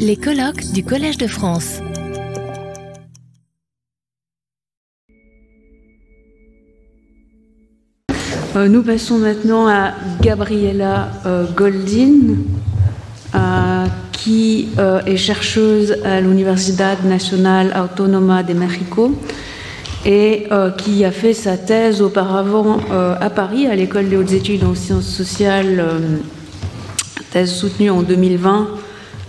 Les colloques du Collège de France. Euh, nous passons maintenant à Gabriela euh, Goldin, euh, qui est chercheuse à l'Universidad Nacional Autónoma de México et qui a fait sa thèse auparavant à Paris, à l'École des hautes études en sciences sociales, thèse soutenue en 2020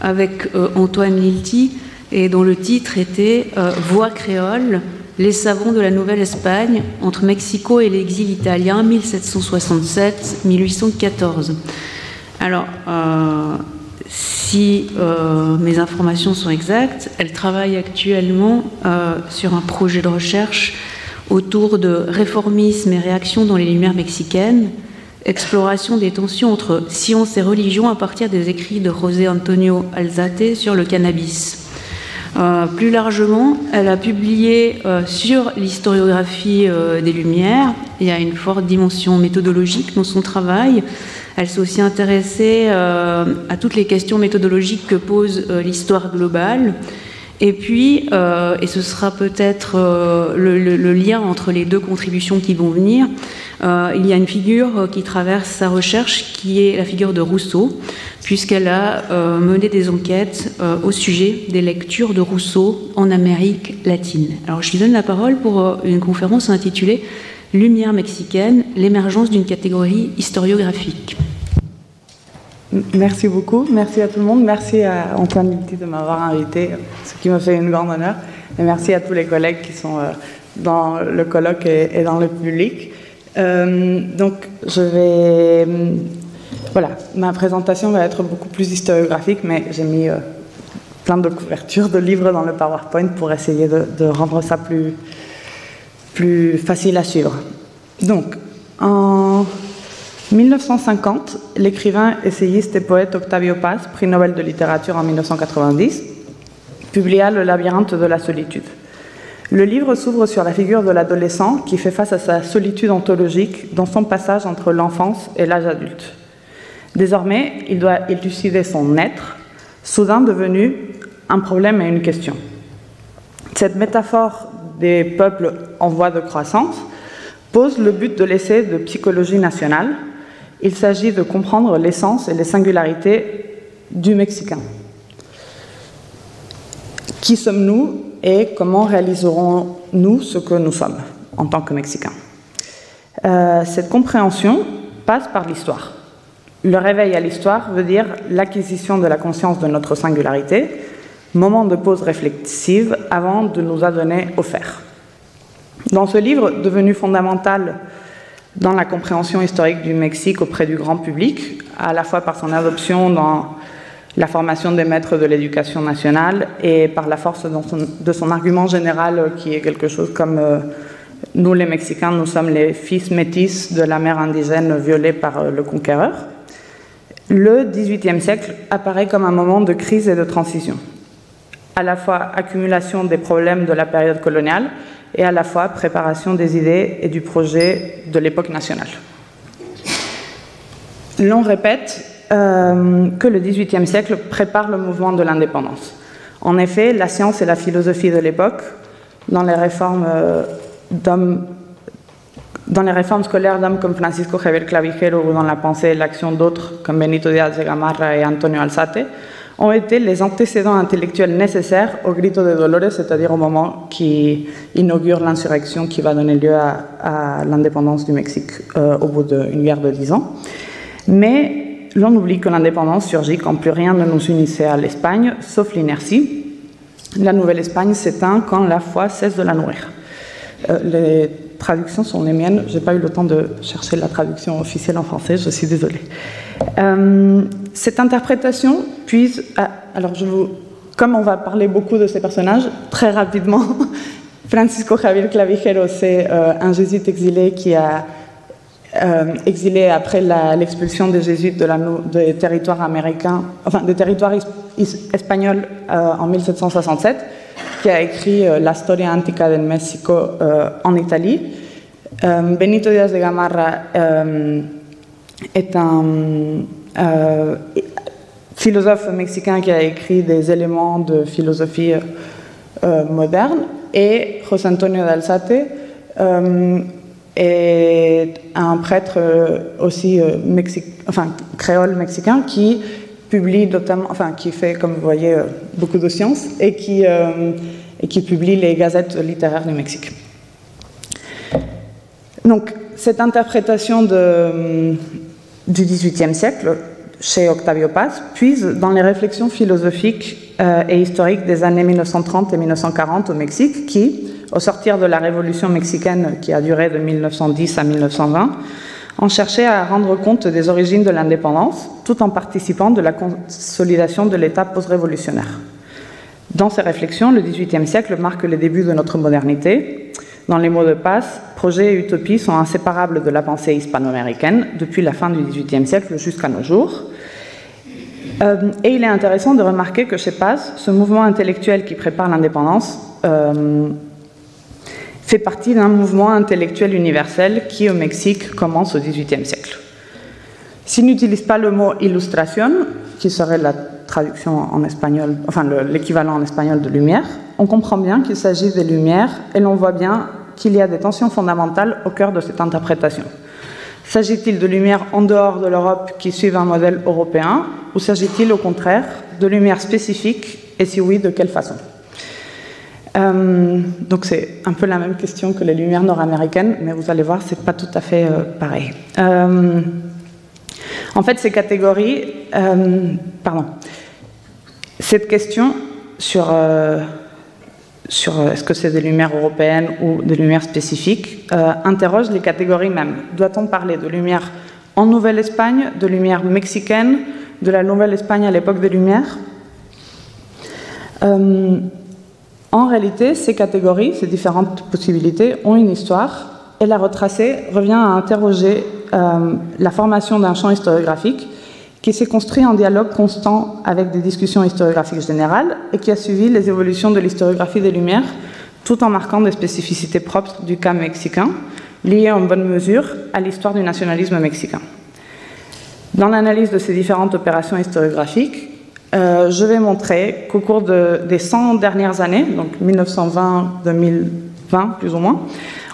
avec Antoine Lilti, et dont le titre était Voix créole les savants de la Nouvelle-Espagne entre Mexico et l'exil italien 1767-1814. Alors, euh, si euh, mes informations sont exactes, elle travaille actuellement euh, sur un projet de recherche autour de réformisme et réaction dans les Lumières mexicaines, exploration des tensions entre science et religion à partir des écrits de José Antonio Alzate sur le cannabis. Euh, plus largement, elle a publié euh, sur l'historiographie euh, des Lumières. Il y a une forte dimension méthodologique dans son travail. Elle s'est aussi intéressée à toutes les questions méthodologiques que pose l'histoire globale. Et puis, et ce sera peut-être le, lien entre les deux contributions qui vont venir, il y a une figure qui traverse sa recherche qui est la figure de Rousseau puisqu'elle a euh, mené des enquêtes euh, au sujet des lectures de Rousseau en Amérique latine. Alors je lui donne la parole pour euh, une conférence intitulée Lumière mexicaine, l'émergence d'une catégorie historiographique. Merci beaucoup, merci à tout le monde, merci à Antoine Milti de m'avoir invité, ce qui me fait une grande honneur, et merci à tous les collègues qui sont dans le colloque et dans le public. donc je vais voilà, ma présentation va être beaucoup plus historiographique, mais j'ai mis euh, plein de couvertures de livres dans le PowerPoint pour essayer de, rendre ça plus, plus facile à suivre. Donc, en 1950, l'écrivain, essayiste et poète Octavio Paz, prix Nobel de littérature en 1990, publia Le labyrinthe de la solitude. Le livre s'ouvre sur la figure de l'adolescent qui fait face à sa solitude ontologique dans son passage entre l'enfance et l'âge adulte. Désormais, il doit élucider son être, soudain devenu un problème et une question. Cette métaphore des peuples en voie de croissance pose le but de l'essai de psychologie nationale. Il s'agit de comprendre l'essence et les singularités du Mexicain. Qui sommes-nous et comment réaliserons-nous ce que nous sommes en tant que Mexicains euh, Cette compréhension passe par l'histoire. Le réveil à l'histoire veut dire l'acquisition de la conscience de notre singularité, moment de pause réflexive avant de nous adonner au faire. Dans ce livre, devenu fondamental dans la compréhension historique du Mexique auprès du grand public, à la fois par son adoption dans la formation des maîtres de l'éducation nationale et par la force de son, argument général qui est quelque chose comme euh, nous les Mexicains, nous sommes les fils métis de la mère indigène violée par euh, le conquéreur. Le XVIIIe siècle apparaît comme un moment de crise et de transition, à la fois accumulation des problèmes de la période coloniale et à la fois préparation des idées et du projet de l'époque nationale. L'on répète euh, que le XVIIIe siècle prépare le mouvement de l'indépendance. En effet, la science et la philosophie de l'époque, dans les réformes euh, dans les réformes scolaires d'hommes comme Francisco Javier Clavijero ou dans la pensée et l'action d'autres comme Benito Díaz de Gamarra et Antonio Alzate, ont été les antécédents intellectuels nécessaires au Grito de Dolores, c'est-à-dire au moment qui inaugure l'insurrection qui va donner lieu à, l'indépendance du Mexique euh, au bout d'une guerre de dix ans. Mais l'on oublie que l'indépendance surgit quand plus rien ne nous unissait à l'Espagne, sauf l'inertie. La Nouvelle-Espagne s'éteint quand la foi cesse de la nourrir. Euh, les traductions sont les miennes. Je n'ai pas eu le temps de chercher la traduction officielle en français, je suis désolée. Euh, cette interprétation puise. alors, je vous, comme on va parler beaucoup de ces personnages, très rapidement, Francisco Javier Clavijero, c'est euh, un jésuite exilé qui a exilé après l'expulsion des jésuites de la, des territoires américains, enfin des territoires espagnols en 1767 qui a écrit euh, La Storia Antica del Mexico euh, en Italie. Euh, Benito Díaz de Gamarra est un, philosophe mexicain qui a écrit des éléments de philosophie euh, moderne, et José Antonio d'Alzate euh, est un prêtre aussi enfin, créole mexicain qui publie notamment, enfin qui fait, comme vous voyez, beaucoup de sciences et qui, et qui publie les gazettes littéraires du Mexique. Donc, cette interprétation de, du XVIIIe siècle chez Octavio Paz puise dans les réflexions philosophiques euh, et historiques des années 1930 et 1940 au Mexique qui, au sortir de la révolution mexicaine qui a duré de 1910 à 1920, ont cherché à rendre compte des origines de l'indépendance tout en participant de la consolidation de l'État post-révolutionnaire. Dans ces réflexions, le XVIIIe siècle marque les débuts de notre modernité dans les mots de passe, projet et utopie sont inséparables de la pensée hispano-américaine depuis la fin du XVIIIe siècle jusqu'à nos jours. Euh, et il est intéressant de remarquer que chez Paz, ce mouvement intellectuel qui prépare l'indépendance euh, fait partie d'un mouvement intellectuel universel qui, au Mexique, commence au XVIIIe siècle. S'il n'utilise pas le mot illustration, qui serait la traduction en espagnol, enfin l'équivalent en espagnol de lumière, on comprend bien qu'il s'agit des lumières et l'on voit bien qu'il y a des tensions fondamentales au cœur de cette interprétation. S'agit-il de lumières en dehors de l'Europe qui suivent un modèle européen ou s'agit-il au contraire de lumières spécifiques et si oui, de quelle façon? Euh, donc c'est un peu la même question que les lumières nord-américaines, mais vous allez voir, c'est pas tout à fait euh, pareil. Euh, en fait, ces catégories, pardon, cette question sur sur euh, est-ce que c'est des lumières européennes ou des lumières spécifiques, euh, interroge les catégories mêmes. Doit-on parler de lumière en Nouvelle-Espagne, de lumière mexicaine, de la Nouvelle-Espagne à l'époque des Lumières? Euh, En réalité, ces catégories, ces différentes possibilités ont une histoire et la retracer revient à interroger la formation d'un champ historiographique qui s'est construit en dialogue constant avec des discussions historiographiques générales et qui a suivi les évolutions de l'historiographie des Lumières, tout en marquant des spécificités propres du cas mexicain, liées en bonne mesure à l'histoire du nationalisme mexicain. Dans l'analyse de ces différentes opérations historiographiques, euh, je vais montrer qu'au cours des 100 dernières années, donc 1920-2020 plus ou moins,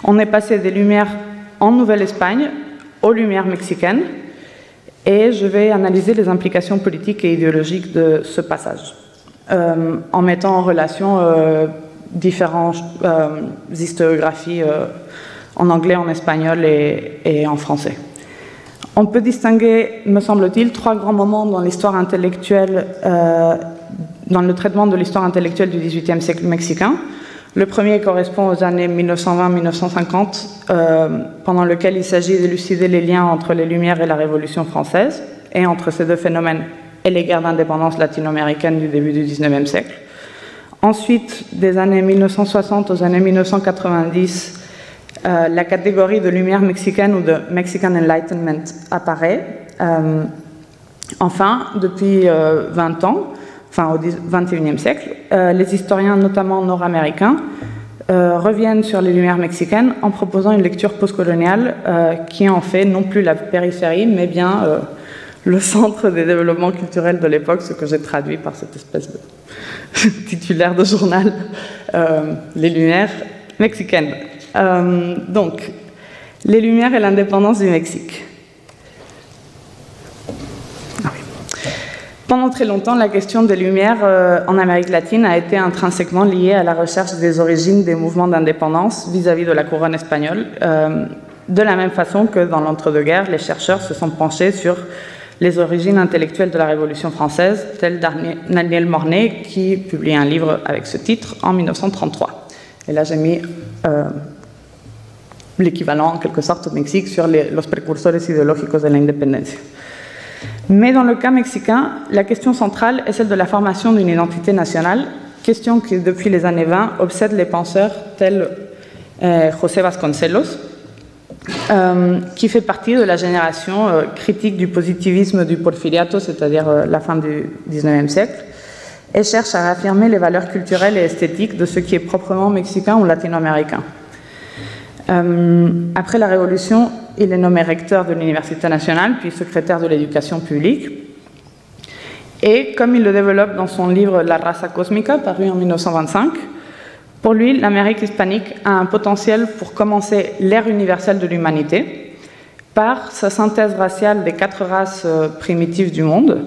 on est passé des Lumières en Nouvelle-Espagne aux Lumières mexicaines, et je vais analyser les implications politiques et idéologiques de ce passage, euh, en mettant en relation euh, différentes euh, historiographies en anglais, en espagnol et, en français. On peut distinguer, me semble-t-il, trois grands moments dans le traitement de l'histoire intellectuelle du XVIIIe siècle mexicain. Le premier correspond aux années 1920-1950, euh, pendant lequel il s'agit d'élucider les liens entre les Lumières et la Révolution française, et entre ces deux phénomènes et les guerres d'indépendance latino-américaines du début du XIXe siècle. Ensuite, des années 1960 aux années 1990, euh, la catégorie de lumière mexicaine ou de Mexican Enlightenment apparaît. Euh, enfin, depuis 20 ans, enfin au XXIe siècle, euh, les historiens, notamment nord-américains, euh, reviennent sur les Lumières mexicaines en proposant une lecture postcoloniale euh, qui en fait non plus la périphérie, mais bien le centre des développements culturels de l'époque, ce que j'ai traduit par cette espèce de titulaire de journal, les Lumières mexicaines. donc, les Lumières et l'indépendance du Mexique. Pendant très longtemps, la question des Lumières euh, en Amérique latine a été intrinsèquement liée à la recherche des origines des mouvements d'indépendance vis-à-vis de la couronne espagnole, euh, de la même façon que dans l'entre-deux-guerres, les chercheurs se sont penchés sur les origines intellectuelles de la Révolution française, tel Daniel Mornay, qui publie un livre avec ce titre en 1933. Et là, j'ai mis euh, l'équivalent, en quelque sorte, au Mexique sur les, los precursores ideológicos de la independencia. Mais dans le cas mexicain, la question centrale est celle de la formation d'une identité nationale, question qui, depuis les années 20, obsède les penseurs tels euh, José Vasconcelos, euh, qui fait partie de la génération euh, critique du positivisme du porfiriato, c'est-à-dire la fin du XIXe siècle, et cherche à affirmer les valeurs culturelles et esthétiques de ce qui est proprement mexicain ou latino-américain. après la Révolution, il est nommé recteur de l'Université nationale, puis secrétaire de l'éducation publique. Et comme il le développe dans son livre La raza cosmica, paru en 1925, pour lui, l'Amérique hispanique a un potentiel pour commencer l'ère universelle de l'humanité par sa synthèse raciale des quatre races euh, primitives du monde,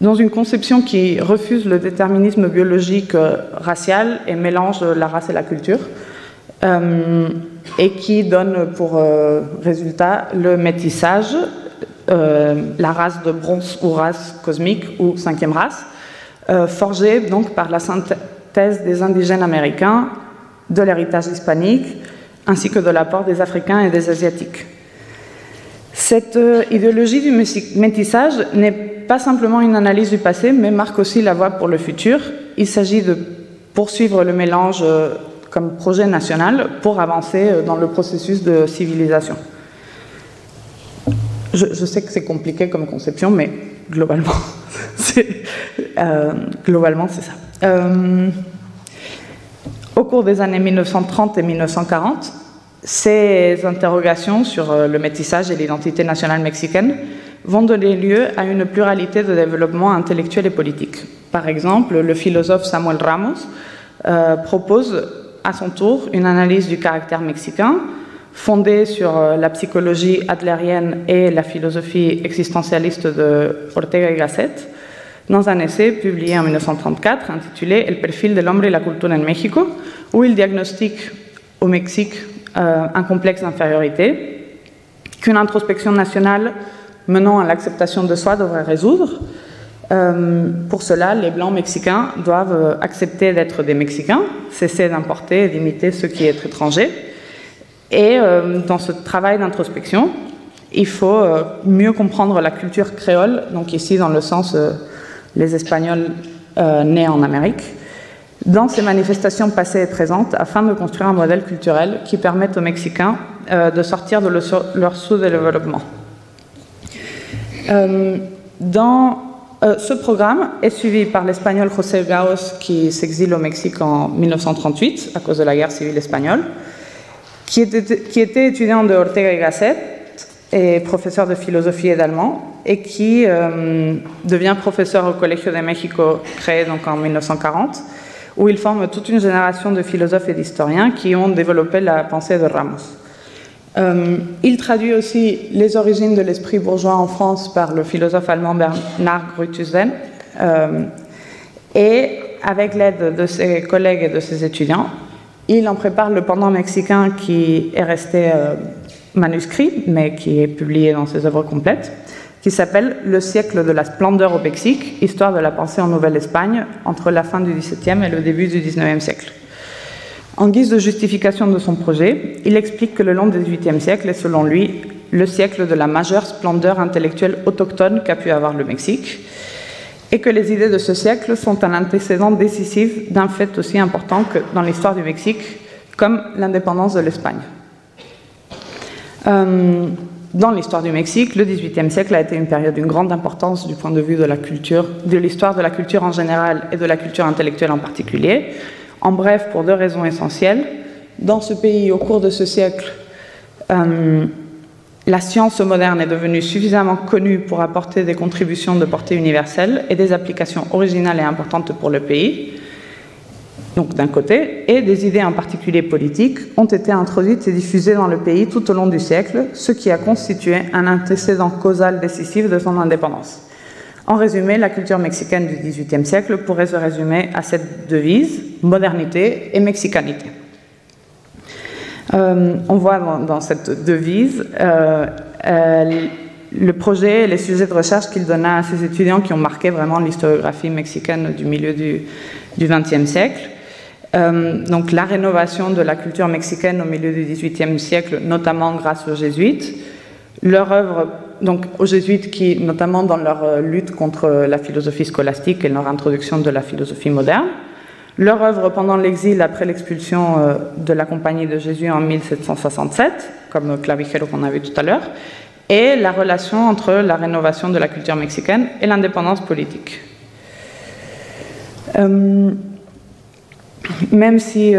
dans une conception qui refuse le déterminisme biologique euh, racial et mélange la race et la culture, euh, et qui donne pour euh, résultat le métissage, la race de bronze ou race cosmique ou cinquième race, forgée donc par la synthèse des indigènes américains, de l'héritage hispanique, ainsi que de l'apport des Africains et des Asiatiques. Cette idéologie du métissage n'est pas simplement une analyse du passé, mais marque aussi la voie pour le futur. Il s'agit de poursuivre le mélange euh, comme projet national pour avancer euh, dans le processus de civilisation. Je, sais que c'est compliqué comme conception, mais globalement, c'est euh, ça. au cours des années 1930 et 1940, ces interrogations sur le métissage et l'identité nationale mexicaine vont donner lieu à une pluralité de développements intellectuels et politiques. Par exemple, le philosophe Samuel Ramos euh, propose à son tour une analyse du caractère mexicain fondée sur euh, la psychologie adlérienne et la philosophie existentialiste de Ortega y Gasset dans un essai publié en 1934 intitulé El perfil de l'homme et la culture en México, où il diagnostique au Mexique euh, un complexe d'infériorité qu'une introspection nationale menant à l'acceptation de soi devrait résoudre. Euh, pour cela, les Blancs mexicains doivent euh, accepter d'être des Mexicains, cesser d'importer et d'imiter ce qui est étranger. Et euh, dans ce travail d'introspection, il faut mieux comprendre la culture créole, donc ici dans le sens les Espagnols nés en Amérique, dans ces manifestations passées et présentes, afin de construire un modèle culturel qui permette aux Mexicains de sortir de leur sous-développement. Dans euh, ce programme est suivi par l'espagnol José Gaos qui s'exile au Mexique en 1938 à cause de la guerre civile espagnole, qui était, étudiant de Ortega y Gasset et professeur de philosophie et d'allemand, et qui euh, devient professeur au Colegio de México, créé en 1940, où il forme toute une génération de philosophes et d'historiens qui ont développé la pensée de Ramos. Euh, il traduit aussi les origines de l'esprit bourgeois en France par le philosophe allemand Bernard Grüthusen. Euh, et avec l'aide de ses collègues et de ses étudiants, il en prépare le pendant mexicain qui est resté euh, manuscrit, mais qui est publié dans ses œuvres complètes, qui s'appelle Le siècle de la splendeur au Mexique, histoire de la pensée en Nouvelle-Espagne entre la fin du XVIIe et le début du XIXe siècle. En guise de justification de son projet, il explique que le long du XVIIIe siècle est selon lui le siècle de la majeure splendeur intellectuelle autochtone qu'a pu avoir le Mexique, et que les idées de ce siècle sont un antécédent décisif d'un fait aussi important que dans l'histoire du Mexique, comme l'indépendance de l'Espagne. Euh, dans l'histoire du Mexique, le XVIIIe siècle a été une période d'une grande importance du point de vue de la culture, de l'histoire de la culture en général et de la culture intellectuelle en particulier, en bref, pour deux raisons essentielles. Dans ce pays, au cours de ce siècle, euh, la science moderne est devenue suffisamment connue pour apporter des contributions de portée universelle et des applications originales et importantes pour le pays. Donc d'un côté, et des idées en particulier politiques ont été introduites et diffusées dans le pays tout au long du siècle, ce qui a constitué un antécédent causal décisif de son indépendance. En résumé, la culture mexicaine du XVIIIe siècle pourrait se résumer à cette devise modernité et mexicanité. Euh, on voit dans, cette devise euh, euh, le projet et les sujets de recherche qu'il donna à ses étudiants qui ont marqué vraiment l'historiographie mexicaine du milieu du XXe siècle. donc la rénovation de la culture mexicaine au milieu du XVIIIe siècle, notamment grâce aux jésuites, leur œuvre donc aux jésuites qui, notamment dans leur euh, lutte contre la philosophie scolastique et leur introduction de la philosophie moderne, leur œuvre pendant l'exil après l'expulsion euh, de la Compagnie de Jésus en 1767, comme Clavijero qu'on a vu tout à l'heure, et la relation entre la rénovation de la culture mexicaine et l'indépendance politique. Euh, même si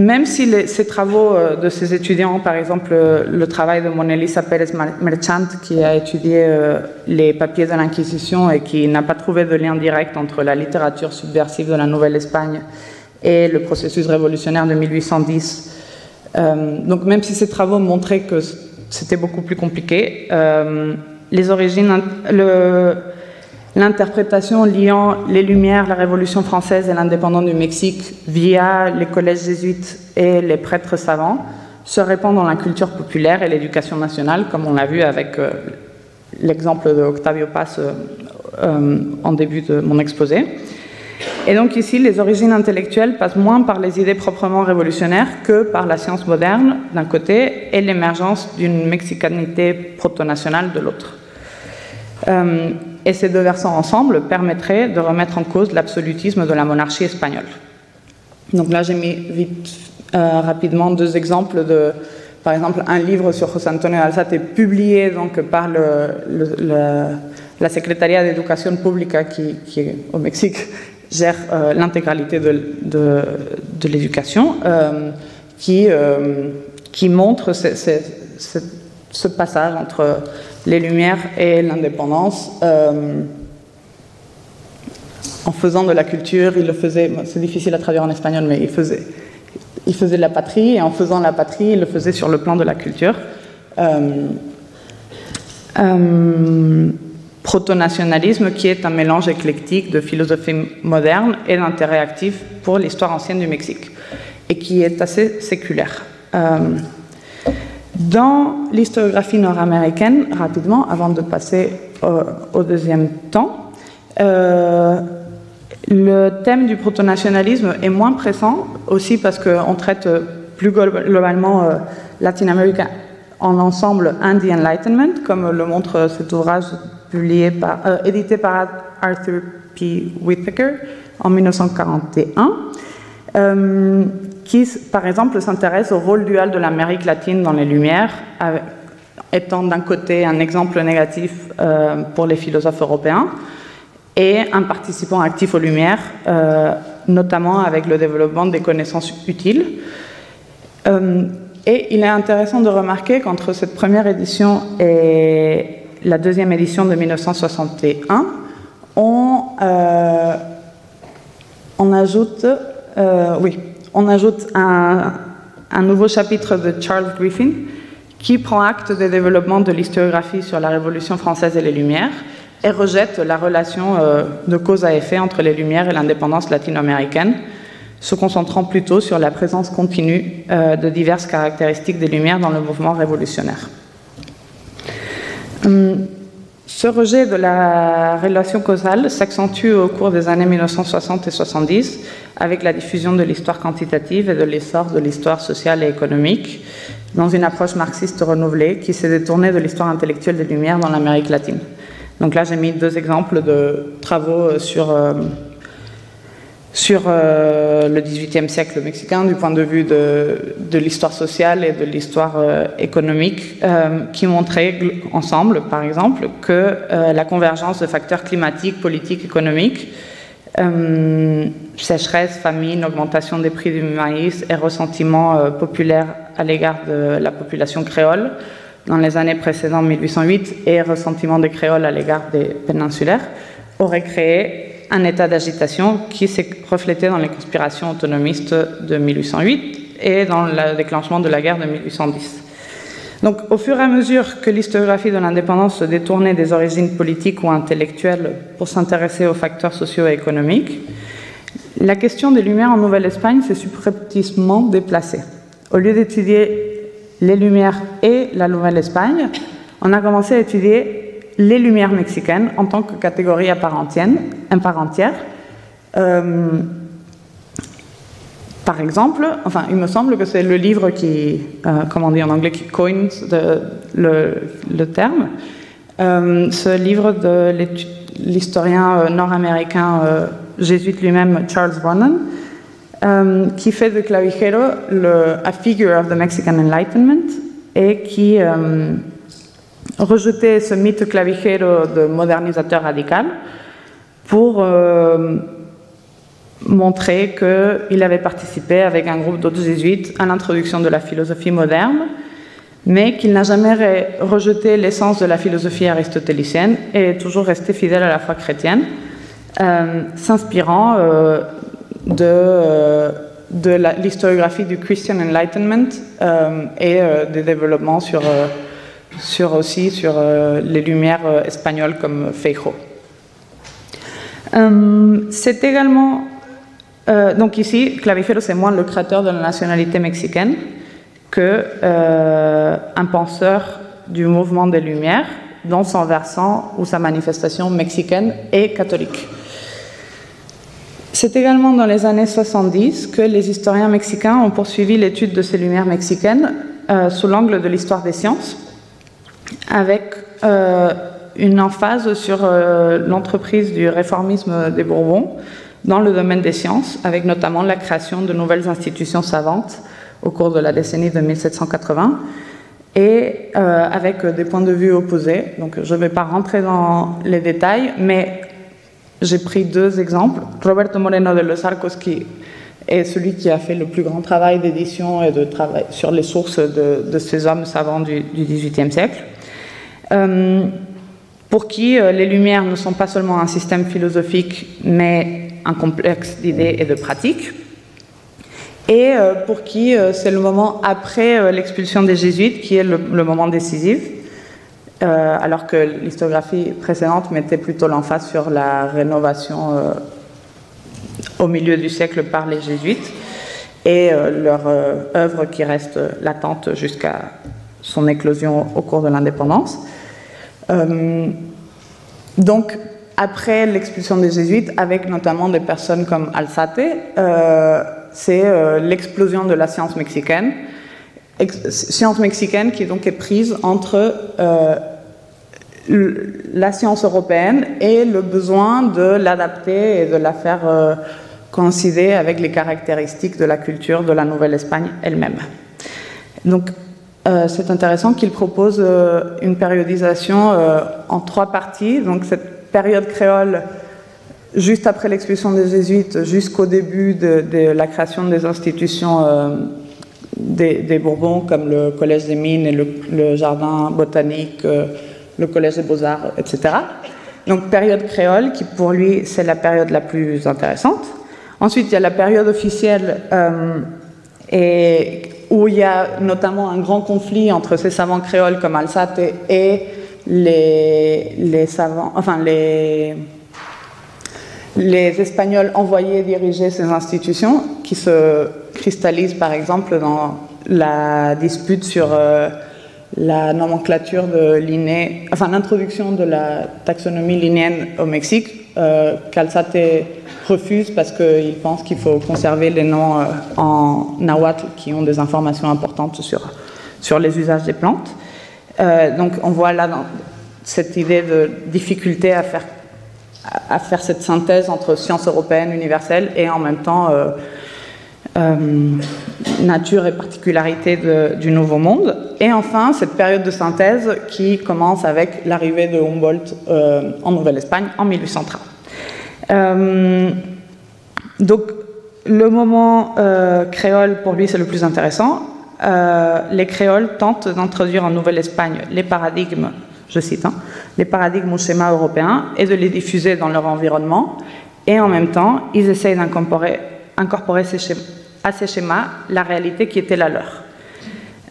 même si ces travaux euh, de ces étudiants, par exemple le travail de Monelisa Pérez Merchant, qui a étudié euh, les papiers de l'Inquisition et qui n'a pas trouvé de lien direct entre la littérature subversive de la Nouvelle-Espagne et le processus révolutionnaire de 1810. Euh, donc même si ces travaux montraient que c'était beaucoup plus compliqué, les origines, le, l'interprétation liant les Lumières, la Révolution française et l'indépendance du Mexique via les collèges jésuites et les prêtres savants se répand dans la culture populaire et l'éducation nationale, comme on l'a vu avec euh, l'exemple de Octavio Paz euh, euh, en début de mon exposé. Et donc ici, les origines intellectuelles passent moins par les idées proprement révolutionnaires que par la science moderne d'un côté et l'émergence d'une mexicanité proto-nationale de l'autre. Et ces deux versants ensemble permettraient de remettre en cause l'absolutisme de la monarchie espagnole. Donc là, j'ai mis vite, euh, rapidement deux exemples de, par exemple, un livre sur José Antonio Alzate publié donc, par la Secretaría de Educación Pública qui, au Mexique gère euh, l'intégralité de, l'éducation, euh, qui montre ce passage entre les Lumières et l'indépendance. Euh, en faisant de la culture, il le faisait, c'est difficile à traduire en espagnol, mais il faisait, il faisait de la patrie, et en faisant la patrie, il le faisait sur le plan de la culture. Euh, euh, proto-nationalisme qui est un mélange éclectique de philosophie moderne et d'intérêt actif pour l'histoire ancienne du Mexique, et qui est assez séculaire. Dans l'historiographie nord-américaine, rapidement, avant de passer au, deuxième temps, euh, le thème du proto-nationalisme est moins pressant, aussi parce qu'on traite plus globalement euh, Latine-Amérique en ensemble and the Enlightenment, comme le montre cet ouvrage publié par, euh, édité par Arthur P. Whittaker en 1941 qui, par exemple, s'intéresse au rôle dual de l'Amérique latine dans les Lumières, étant d'un côté un exemple négatif euh, pour les philosophes européens et un participant actif aux Lumières, euh, notamment avec le développement des connaissances utiles. Euh, et il est intéressant de remarquer qu'entre cette première édition et la deuxième édition de 1961, on, on ajoute, oui, on ajoute un, nouveau chapitre de Charles Griffin qui prend acte des développements de l'historiographie sur la Révolution française et les Lumières et rejette la relation euh, de cause à effet entre les Lumières et l'indépendance latino-américaine, se concentrant plutôt sur la présence continue euh, de diverses caractéristiques des Lumières dans le mouvement révolutionnaire. Hum, ce rejet de la relation causale s'accentue au cours des années 1960 et 70 avec la diffusion de l'histoire quantitative et de l'essor de l'histoire sociale et économique dans une approche marxiste renouvelée qui s'est détournée de l'histoire intellectuelle des Lumières dans l'Amérique latine. Donc là, j'ai mis deux exemples de travaux sur euh, sur euh, le XVIIIe siècle mexicain du point de vue de, l'histoire sociale et de l'histoire euh, économique, euh, qui montraient ensemble, par exemple, que la convergence de facteurs climatiques, politiques, économiques, sécheresse, famine, augmentation des prix du maïs et ressentiment populaire à l'égard de la population créole dans les années précédentes 1808 et ressentiment des créoles à l'égard des péninsulaires, auraient créé un état d'agitation qui s'est reflété dans les conspirations autonomistes de 1808 et dans le déclenchement de la guerre de 1810. Donc, au fur et à mesure que l'historiographie de l'indépendance se détournait des origines politiques ou intellectuelles pour s'intéresser aux facteurs sociaux et économiques, la question des Lumières en Nouvelle-Espagne s'est subrepticement déplacée. Au lieu d'étudier les Lumières et la Nouvelle-Espagne, on a commencé à étudier les Lumières mexicaines en tant que catégorie à part entière. Euh, par exemple, enfin, il me semble que c'est le livre qui, euh, comment on dit en anglais, qui coins le, terme. Euh, ce livre de l'historien nord-américain jésuite lui-même, Charles Vernon, qui fait de Clavijero le, a figure of the Mexican Enlightenment et qui rejeter ce mythe clavijero de modernisateur radical pour euh, montrer qu'il avait participé avec un groupe d'autres jésuites à l'introduction de la philosophie moderne, mais qu'il n'a jamais rejeté l'essence de la philosophie aristotélicienne et est toujours resté fidèle à la foi chrétienne, euh, s'inspirant euh, de, euh, de l'historiographie du Christian Enlightenment et des développements sur, sur aussi sur les lumières espagnoles comme Feijo. C'est également euh, donc ici, Clavijero, c'est moins le créateur de la nationalité mexicaine que euh, un penseur du mouvement des Lumières dans son versant ou sa manifestation mexicaine et catholique. C'est également dans les années 70 que les historiens mexicains ont poursuivi l'étude de ces lumières mexicaines euh, sous l'angle de l'histoire des sciences, avec une emphase sur l'entreprise du réformisme des Bourbons, dans le domaine des sciences, avec notamment la création de nouvelles institutions savantes au cours de la décennie de 1780, et euh, avec des points de vue opposés. Donc je ne vais pas rentrer dans les détails, mais j'ai pris deux exemples. Roberto Moreno de Los Arcos, qui est celui qui a fait le plus grand travail d'édition et de travail sur les sources de, ces hommes savants du, XVIIIe siècle. Euh, pour qui euh, les Lumières ne sont pas seulement un système philosophique, mais un complexe d'idées et de pratiques, et euh, pour qui c'est le moment après l'expulsion des jésuites qui est le, moment décisif, alors que l'historiographie précédente mettait plutôt l'emphase sur la rénovation au milieu du siècle par les jésuites et leur œuvre qui reste latente jusqu'à son éclosion au cours de l'indépendance. Donc, après l'expulsion des jésuites, avec notamment des personnes comme Alzate, euh, c'est euh, l'explosion de la science mexicaine. science mexicaine qui donc est prise entre euh, la science européenne et le besoin de l'adapter et de la faire coïncider avec les caractéristiques de la culture de la Nouvelle-Espagne elle-même. Donc c'est intéressant qu'il propose une périodisation en trois parties. Donc cette période créole juste après l'expulsion des jésuites jusqu'au début de, la création des institutions euh, des, Bourbons comme le Collège des Mines et le, Jardin botanique, euh, le Collège des Beaux-Arts, etc. Donc période créole qui pour lui c'est la période la plus intéressante. Ensuite il y a la période officielle euh, et où il y a notamment un grand conflit entre ces savants créoles comme Alsate et les, les savants, enfin les, les Espagnols envoyés diriger ces institutions, qui se cristallisent par exemple dans la dispute sur euh, la nomenclature de Linné, enfin l'introduction de la taxonomie linéenne au Mexique, euh, refuse parce qu'il pense qu'il faut conserver les noms euh, en nahuatl qui ont des informations importantes sur, sur les usages des plantes. Euh, donc on voit là cette idée de difficulté à faire, à faire cette synthèse entre science européenne universelle et en même temps euh, nature et particularité du Nouveau Monde. Et enfin, cette période de synthèse qui commence avec l'arrivée de Humboldt en Nouvelle-Espagne en 1830. Donc, le moment créole, pour lui, c'est le plus intéressant. Euh, les créoles tentent d'introduire en Nouvelle-Espagne les paradigmes, je cite, hein, les paradigmes ou schémas européens et de les diffuser dans leur environnement. Et en même temps, ils essayent d'incorporer à ces schémas la réalité qui était la leur.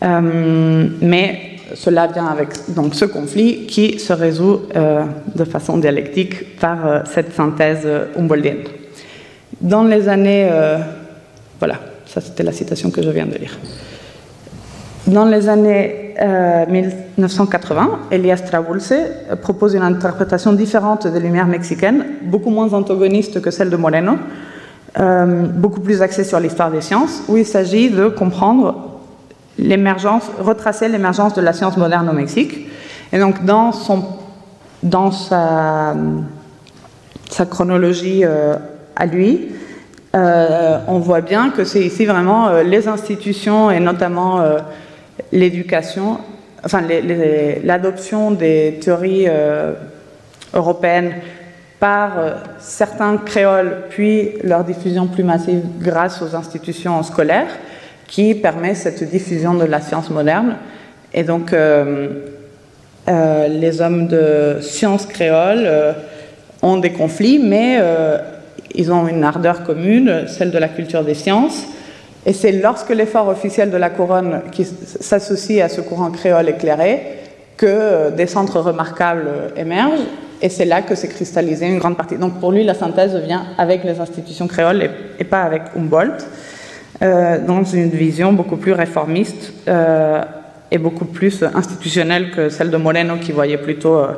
Euh, mais cela vient avec donc, ce conflit qui se résout euh, de façon dialectique par cette synthèse humboldtienne. Dans les années. voilà, ça c'était la citation que je viens de lire. Dans les années 1980, euh, Elias Trabulce propose une interprétation différente des Lumières mexicaines, beaucoup moins antagoniste que celle de Moreno, euh, beaucoup plus axée sur l'histoire des sciences, où il s'agit de comprendre l'émergence, retracer l'émergence de la science moderne au Mexique. Et donc, dans, sa, chronologie euh, à lui, on voit bien que c'est ici vraiment les institutions et notamment l'éducation, enfin l'adoption des théories euh, européennes par certains créoles, puis leur diffusion plus massive grâce aux institutions scolaires, qui permet cette diffusion de la science moderne. Et donc, les hommes de science créole ont des conflits, mais ils ont une ardeur commune, celle de la culture des sciences. Et c'est lorsque l'effort officiel de la couronne qui s'associe à ce courant créole éclairé que des centres remarquables émergent. Et c'est là que s'est cristallisée une grande partie. Donc pour lui, la synthèse vient avec les institutions créoles et, pas avec Humboldt, euh, dans une vision beaucoup plus réformiste euh, et beaucoup plus institutionnelle que celle de Moreno, qui voyait plutôt euh,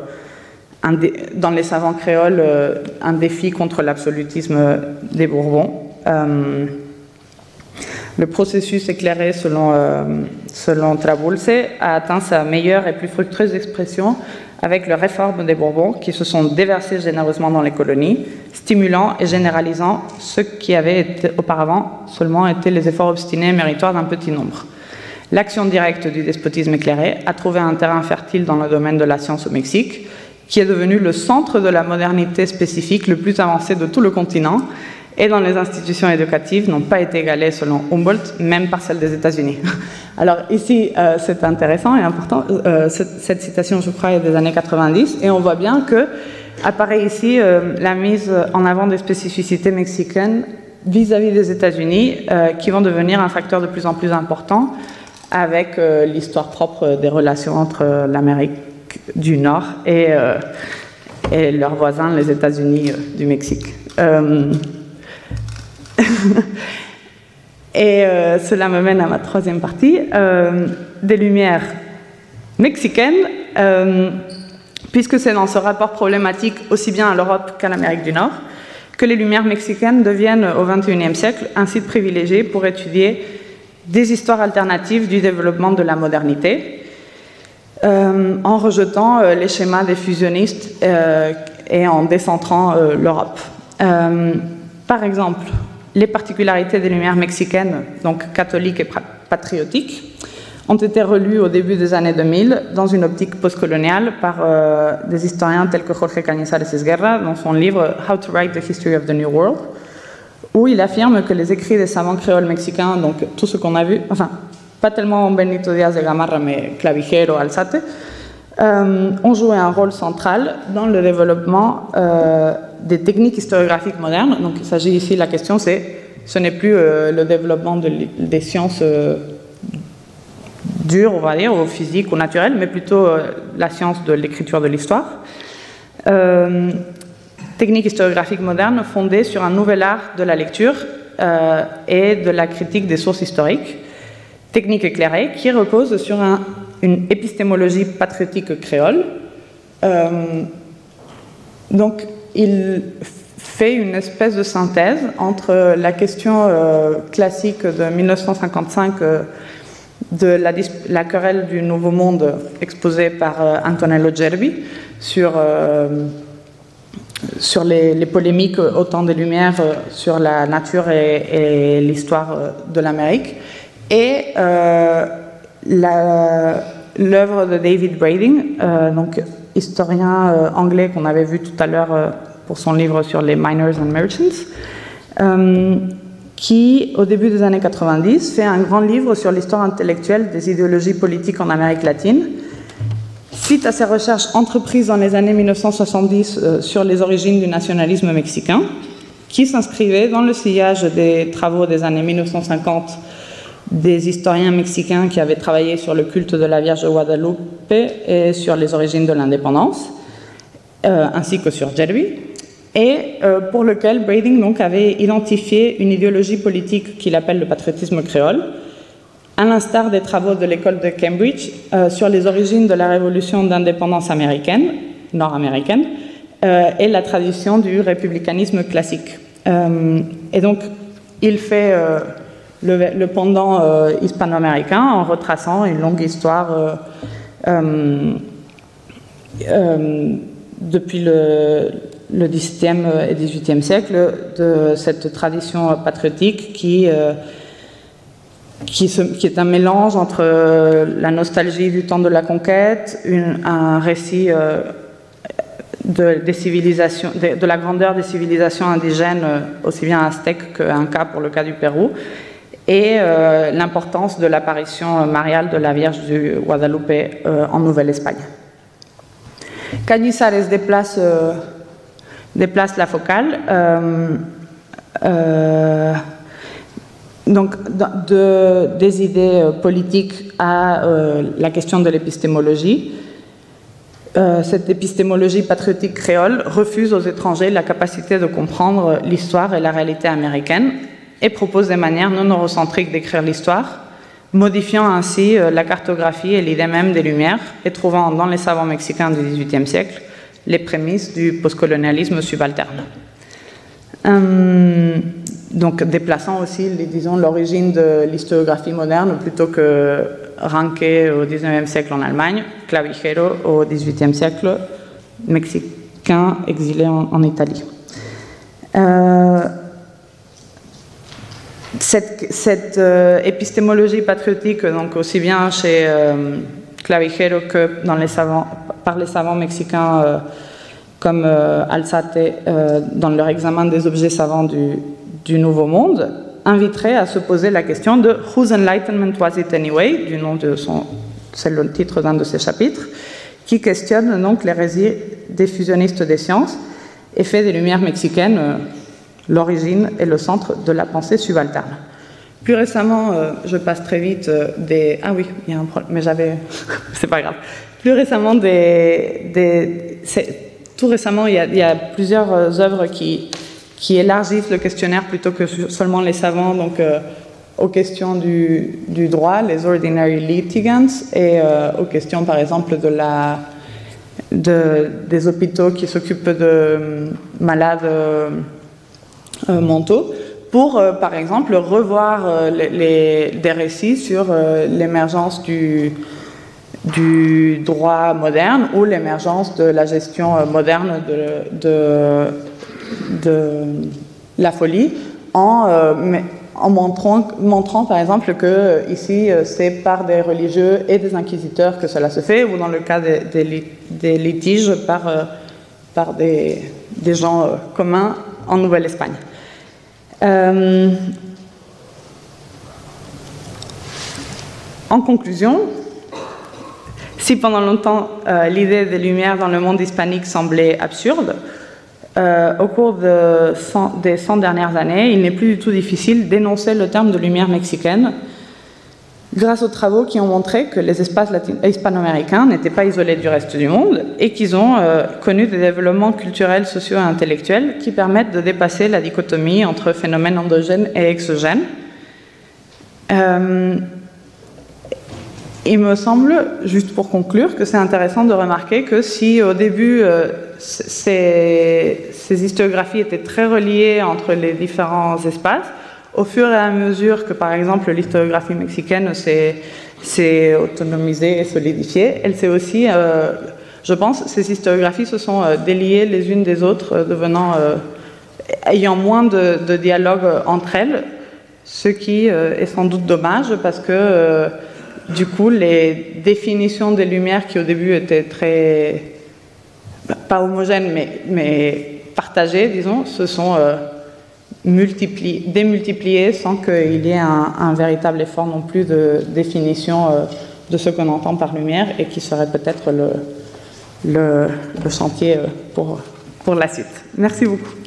dans les savants créoles un défi contre l'absolutisme des Bourbons. Le processus éclairé selon, euh, a atteint sa meilleure et plus fructueuse expression avec les réformes des Bourbons qui se sont déversées généreusement dans les colonies, stimulant et généralisant ce qui avait auparavant seulement été les efforts obstinés et méritoires d'un petit nombre. L'action directe du despotisme éclairé a trouvé un terrain fertile dans le domaine de la science au Mexique, qui est devenu le centre de la modernité spécifique le plus avancé de tout le continent et dans les institutions éducatives n'ont pas été égalées selon Humboldt, même par celles des États-Unis. Alors ici, euh, c'est intéressant et important. Euh, cette, citation, je crois, est des années 90, et on voit bien que apparaît ici euh, la mise en avant des spécificités mexicaines vis-à-vis des États-Unis, qui vont devenir un facteur de plus en plus important avec l'histoire propre des relations entre l'Amérique du Nord et, et leurs voisins, les États-Unis du Mexique. Et euh, cela me mène à ma troisième partie, euh, des lumières mexicaines, euh, puisque c'est dans ce rapport problématique aussi bien à l'Europe qu'à l'Amérique du Nord que les lumières mexicaines deviennent au XXIe siècle un site privilégié pour étudier des histoires alternatives du développement de la modernité, en rejetant les schémas des fusionnistes et en décentrant l'Europe. par exemple, les particularités des Lumières mexicaines, donc catholiques et patriotiques, ont été relues au début des années 2000 dans une optique postcoloniale par euh, des historiens tels que Jorge Cañizares Esguerra dans son livre How to Write the History of the New World, où il affirme que les écrits des savants créoles mexicains, donc tout ce qu'on a vu, enfin, pas tellement Benito Díaz de Gamarra, mais Clavijero, Alzate, euh, ont joué un rôle central dans le développement euh, des techniques historiographiques modernes. Donc il s'agit ici, la question c'est, ce n'est plus euh, le développement des sciences euh, dures, on va dire, ou physiques ou naturelles, mais plutôt euh, la science de l'écriture de l'histoire. techniques historiographiques modernes fondées sur un nouvel art de la lecture et de la critique des sources historiques. Technique éclairée qui repose sur une épistémologie patriotique créole. donc, il fait une espèce de synthèse entre la question euh, classique de 1955 euh, de la, querelle du Nouveau Monde exposée par euh, Antonello Gerbi sur, les, polémiques au temps des Lumières sur la nature et, l'histoire de l'Amérique. Et l'œuvre de David Brading, donc historien anglais qu'on avait vu tout à l'heure pour son livre sur les miners and merchants, euh, qui, au début des années 90, fait un grand livre sur l'histoire intellectuelle des idéologies politiques en Amérique latine. Suite à ses recherches entreprises dans les années 1970 euh, sur les origines du nationalisme mexicain, qui s'inscrivait dans le sillage des travaux des années 1950 des historiens mexicains qui avaient travaillé sur le culte de la Vierge de Guadalupe et sur les origines de l'indépendance, euh, ainsi que sur Jerby et euh, pour lequel Brading donc, avait identifié une idéologie politique qu'il appelle le patriotisme créole, à l'instar des travaux de l'école de Cambridge euh, sur les origines de la révolution d'indépendance américaine, nord-américaine, euh, et la tradition du républicanisme classique. et donc, il fait le, le, pendant hispano-américain en retraçant une longue histoire depuis le, le XVIIe et XVIIIe siècle de cette tradition patriotique qui, euh, qui, est un mélange entre la nostalgie du temps de la conquête, un récit euh, de, des civilisations, de, la grandeur des civilisations indigènes, aussi bien aztèques qu'inca pour le cas du Pérou, et l'importance de l'apparition mariale de la Vierge du Guadalupe en Nouvelle-Espagne. Cañizares déplace, déplace la focale. donc, de, des idées politiques à la question de l'épistémologie. Euh, cette épistémologie patriotique créole refuse aux étrangers la capacité de comprendre l'histoire et la réalité américaine et propose des manières non eurocentriques d'écrire l'histoire, modifiant ainsi euh, la cartographie et l'idée même des Lumières et trouvant dans les savants mexicains du XVIIIe siècle les prémices du postcolonialisme subalterne. Hum, donc déplaçant aussi, disons, l'origine de l'historiographie moderne plutôt que Ranke au XIXe siècle en Allemagne, Clavijero au XVIIIe siècle, mexicain exilé en, Italie. Euh, cette, euh, épistémologie patriotique, donc aussi bien chez euh, Clavijero que dans les savants, par les savants mexicains comme Alzate dans leur examen des objets savants du, Nouveau Monde, inviterait à se poser la question de Whose Enlightenment Was It Anyway du nom de son, c'est le titre d'un de ses chapitres, qui questionne donc l'hérésie des fusionnistes des sciences et fait des Lumières mexicaines euh, l'origine et le centre de la pensée subalterne. Plus récemment, euh, je passe très vite euh, des. Ah oui, il y a un problème, mais j'avais. c'est pas grave. Plus récemment. Tout récemment, il y, a, plusieurs œuvres qui élargissent le questionnaire plutôt que seulement les savants, donc euh, aux questions du, droit, les ordinary litigants, et euh, aux questions par exemple de des hôpitaux qui s'occupent de euh, malades mentaux, pour par exemple revoir des récits sur l'émergence du, du droit moderne ou l'émergence de la gestion moderne de, la folie en, euh, en montrant, montrant, par exemple que euh, ici euh, c'est par des religieux et des inquisiteurs que cela se fait, ou dans le cas des, litiges par, des, gens communs en Nouvelle-Espagne. en conclusion, si pendant longtemps l'idée des Lumières dans le monde hispanique semblait absurde, euh, au cours des 100 dernières années, il n'est plus du tout difficile d'énoncer le terme de lumière mexicaine grâce aux travaux qui ont montré que les espaces hispano-américains n'étaient pas isolés du reste du monde et qu'ils ont euh, connu des développements culturels, sociaux et intellectuels qui permettent de dépasser la dichotomie entre phénomènes endogènes et exogènes. Euh, il me semble, juste pour conclure, que c'est intéressant de remarquer que si au début ces, historiographies étaient très reliées entre les différents espaces. Au fur et à mesure que, par exemple, l'historiographie mexicaine s'est autonomisée et solidifiée, elle s'est aussi, euh, je pense, ces historiographies se sont euh, déliées les unes des autres, euh, devenant, ayant moins de, de, dialogue entre elles, ce qui est sans doute dommage parce que, du coup, les définitions des Lumières qui au début étaient très pas homogènes, mais, partagés, disons, se sont euh, multipliés, démultipliés sans qu'il y ait un, véritable effort non plus de définition euh, de ce qu'on entend par lumière et qui serait peut-être le, le, le, chantier euh, pour la suite. Merci beaucoup.